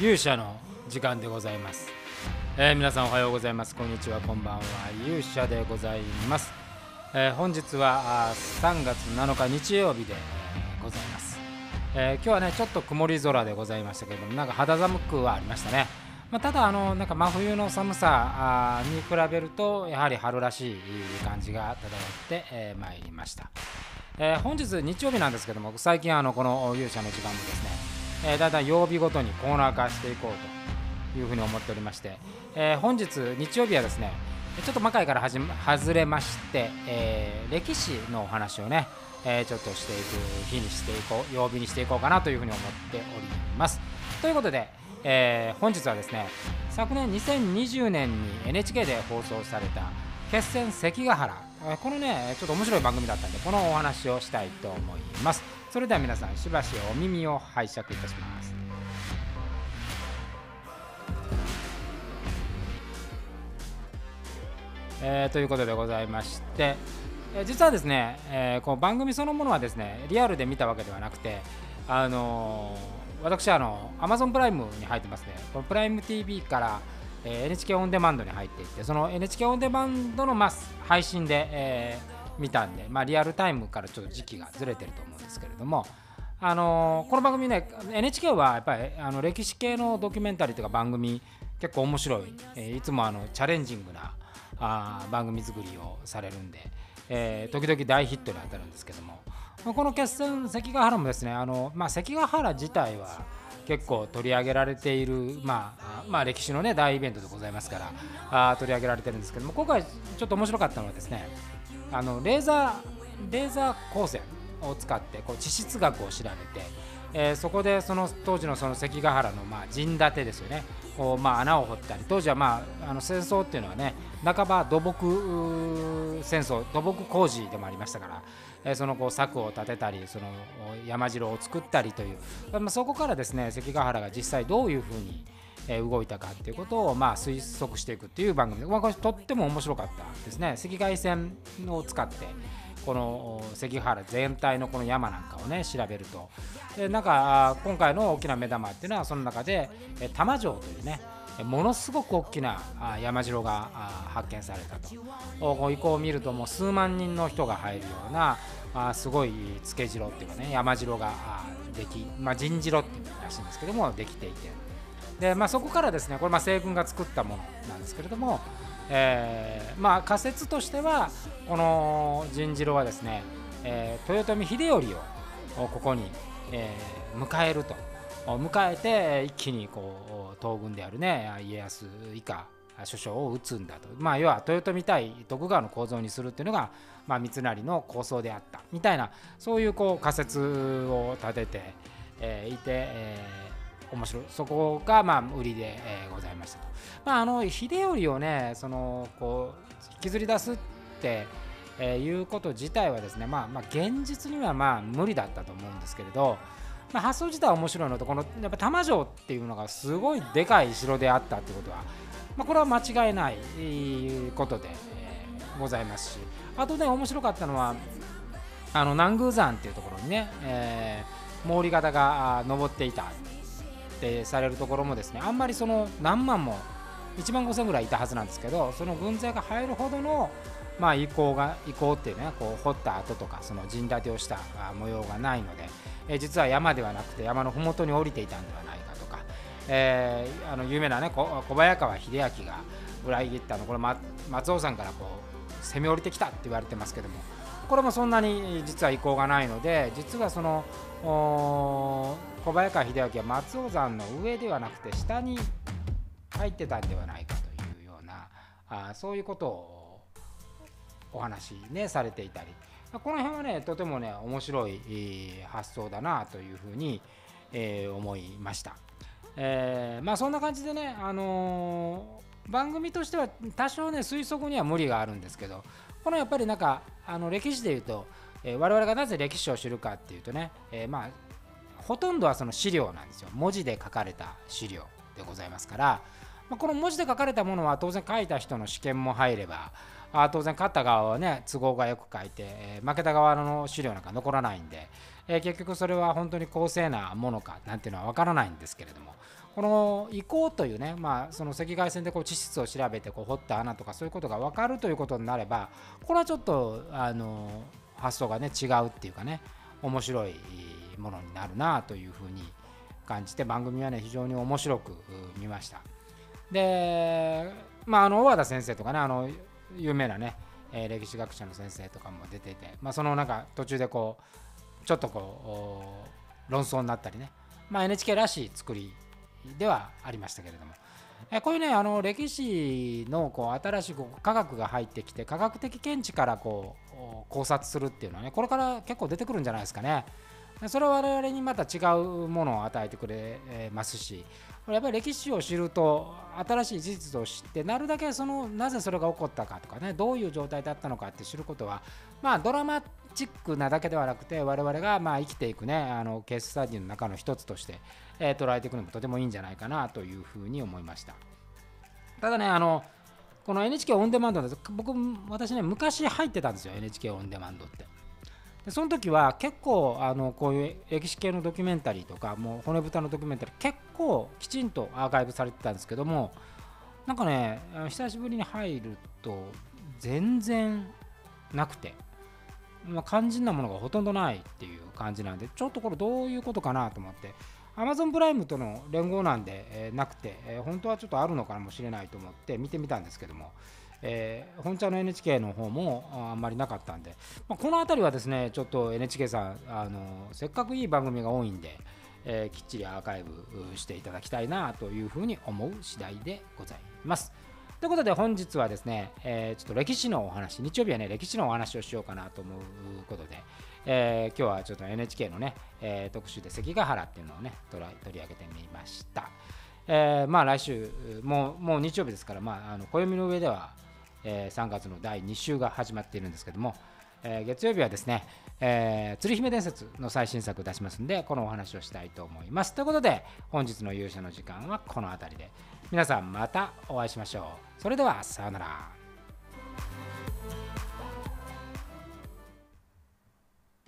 勇者の時間でございます、えー皆さんおはようございます。こんにちは。こんばんは。勇者でございます、えー本日は3月7日日曜日で、えございます、えー今日はねちょっと曇り空でございましたけれどもなんか肌寒くはありましたね。まあ、ただあのなんか真冬の寒さに比べるとやはり春らしい感じが漂ってえまいりました、えー本日日曜日なんですけども最近あのこの勇者の時間もですね、えだいたい曜日ごとにコーナー化していこうというふうに思っておりまして、え本日日曜日はですねちょっと魔界からはじ外れまして、え歴史のお話をね、えちょっとしていく日にしていこう曜日にしていこうかなというふうに思っております。ということで、え本日はですね昨年2020年に NHK で放送された決戦関ヶ原。このねちょっと面白い番組だったんでこのお話をしたいと思います。それでは皆さんしばしお耳を拝借いたします。えーということでございまして、えー実はですね、えーこの番組そのものはですねリアルで見たわけではなくて、あのー私あの Amazon プライムに入ってますね。このプライム TV から、えー NHK オンデマンドに入っていてその NHK オンデマンドの、まあ、配信で、えー見たんで、まあ、リアルタイムからちょっと時期がずれてると思うんですけれどもあのこの番組ね NHK はやっぱりあの歴史系のドキュメンタリーとか番組結構面白い、えいつもあのチャレンジングなあ番組作りをされるんで、えー時々大ヒットに当たるんですけどもこの決戦関ヶ原もですねあの、まあ、関ヶ原自体は結構取り上げられている、まあ、まあ歴史の、ね、大イベントでございますからあ取り上げられてるんですけども今回ちょっと面白かったのはですねあのレーザーレーザー光線を使ってこう地質学を調べて、えーそこでその当時のその関ヶ原のまあ陣立てですよねこうまあ穴を掘ったり当時はまああの戦争っていうのはね半ば土木戦争土木工事でもありましたから、そのこう策を立てたりその山城を作ったりという、ま、そこからですね関ヶ原が実際どういうふうに動いたかっていうことをまあ推測していくっていう番組で、まあ、これとっても面白かったですね。赤外線を使ってこの関ヶ原全体のこの山なんかをね調べると。でなんか今回の大きな目玉っていうのはその中で玉城というねものすごく大きな山城が発見されたと。遺構を見るともう数万人の人が入るようなすごい付け城っていうかね山城ができ、まあ、陣城っていうらしいんですけどもできていて。で、まあ、そこからですねこれまあ西軍が作ったものなんですけれども、えーまあ、仮説としてはこの陣次郎はですね、えー豊臣秀頼をここに、えー迎えると。迎えて一気にこう東軍であるね家康以下諸将を討つんだと、まあ、要は豊臣対徳川の構造にするっていうのが、まあ、三成の構想であった。みたいなそういうこう仮説を立てて、えーいて、えー面白いそこがまあ売りで、えーございましたと。まあ、あの秀頼をねそのこう引きずり出すって、えーいうこと自体はですね、まあ、まあ現実にはまあ無理だったと思うんですけれど、まあ、発想自体は面白いのとこのやっぱ玉城っていうのがすごいでかい城であったってことは、まあ、これは間違いないことで、えーございますしあとね面白かったのはあの南宮山っていうところにね、えー毛利方があー登っていたってされるところもですねあんまりその何万も1万5000ぐらいいたはずなんですけどその軍勢が入るほどのまあ遺構が遺構っていうねこう掘った跡とかその陣立てをした模様がないので、え実は山ではなくて山の麓に降りていたんではないかとか、えーあの有名なね小早川秀明が裏切ったのこれ、松尾山からこう攻め降りてきたって言われてますけどもこれもそんなに実は遺構がないので実はその小早川秀明は松尾山の上ではなくて下に入ってたんではないかというようなあそういうことをお話ねされていたりこの辺はねとてもね面白い発想だなというふうに、えー思いました。えーまあそんな感じでね、あのー番組としては多少ね推測には無理があるんですけどこのやっぱりなんかあの歴史でいうと、え我々がなぜ歴史を知るかっていうとね、えーまあほとんどはその資料なんですよ。文字で書かれた資料でございますから、まあ、この文字で書かれたものは当然書いた人の試験も入ればあ当然勝った側はね都合がよく書いて、えー負けた側の資料なんか残らないんで、えー結局それは本当に公正なものかなんていうのは分からないんですけれども。この移行というね、まあ、その赤外線でこう地質を調べてこう掘った穴とかそういうことが分かるということになればこれはちょっとあの発想がね違うっていうかね面白いものになるなというふうに感じて番組はね非常に面白く見ましたでまああの小和田先生とかねあの有名なね、歴史学者の先生とかも出ていて、まあ、そのなんか途中でこうちょっとこう論争になったりね、まあ、NHK らしい作りではありましたけれども、えこういうねあの歴史のこう新しい科学が入ってきて科学的見地からこう考察するっていうのはねこれから結構出てくるんじゃないですかね。それは我々にまた違うものを与えてくれますしやっぱり歴史を知ると新しい事実を知ってなるだけそのなぜそれが起こったかとかねどういう状態だったのかって知ることはまあドラマチックなだけではなくて我々がまあ生きていくねあのケーススタディの中の一つとして、えー、捉えていくのもとてもいいんじゃないかなというふうに思いました。ただねあのこの NHK オンデマンドです。僕私ね昔入ってたんですよ NHK オンデマンドって。でその時は結構あのこういう歴史系のドキュメンタリーとかもう骨太のドキュメンタリー結構きちんとアーカイブされてたんですけどもなんかね久しぶりに入ると全然なくてまあ、肝心なものがほとんどないっていう感じなんでちょっとこれどういうことかなと思って Amazon プライムとの連合なんで、えー、なくて、えー、本当はちょっとあるのかもしれないと思って見てみたんですけども、えー、本茶の NHK の方もあんまりなかったんで、まあ、この辺りはですねちょっと NHK さんあのせっかくいい番組が多いんで、えー、きっちりアーカイブしていただきたいなというふうに思う次第でございます。ということで本日はですね、えー、ちょっと歴史のお話、日曜日はね、歴史のお話をしようかなと思うことで、えー、今日はちょっと NHK のね、えー、特集で関ヶ原っていうのをね、取り上げてみました。えー、まあ来週、もうもう日曜日ですから、まあ、あの暦の上では、えー、3月の第2週が始まっているんですけども、えー、月曜日はですね、えー、鶴姫伝説の最新作を出しますんで、このお話をしたいと思います。ということで、本日の勇者の時間はこの辺りで、皆さんまたお会いしましょう。それでは、さようなら。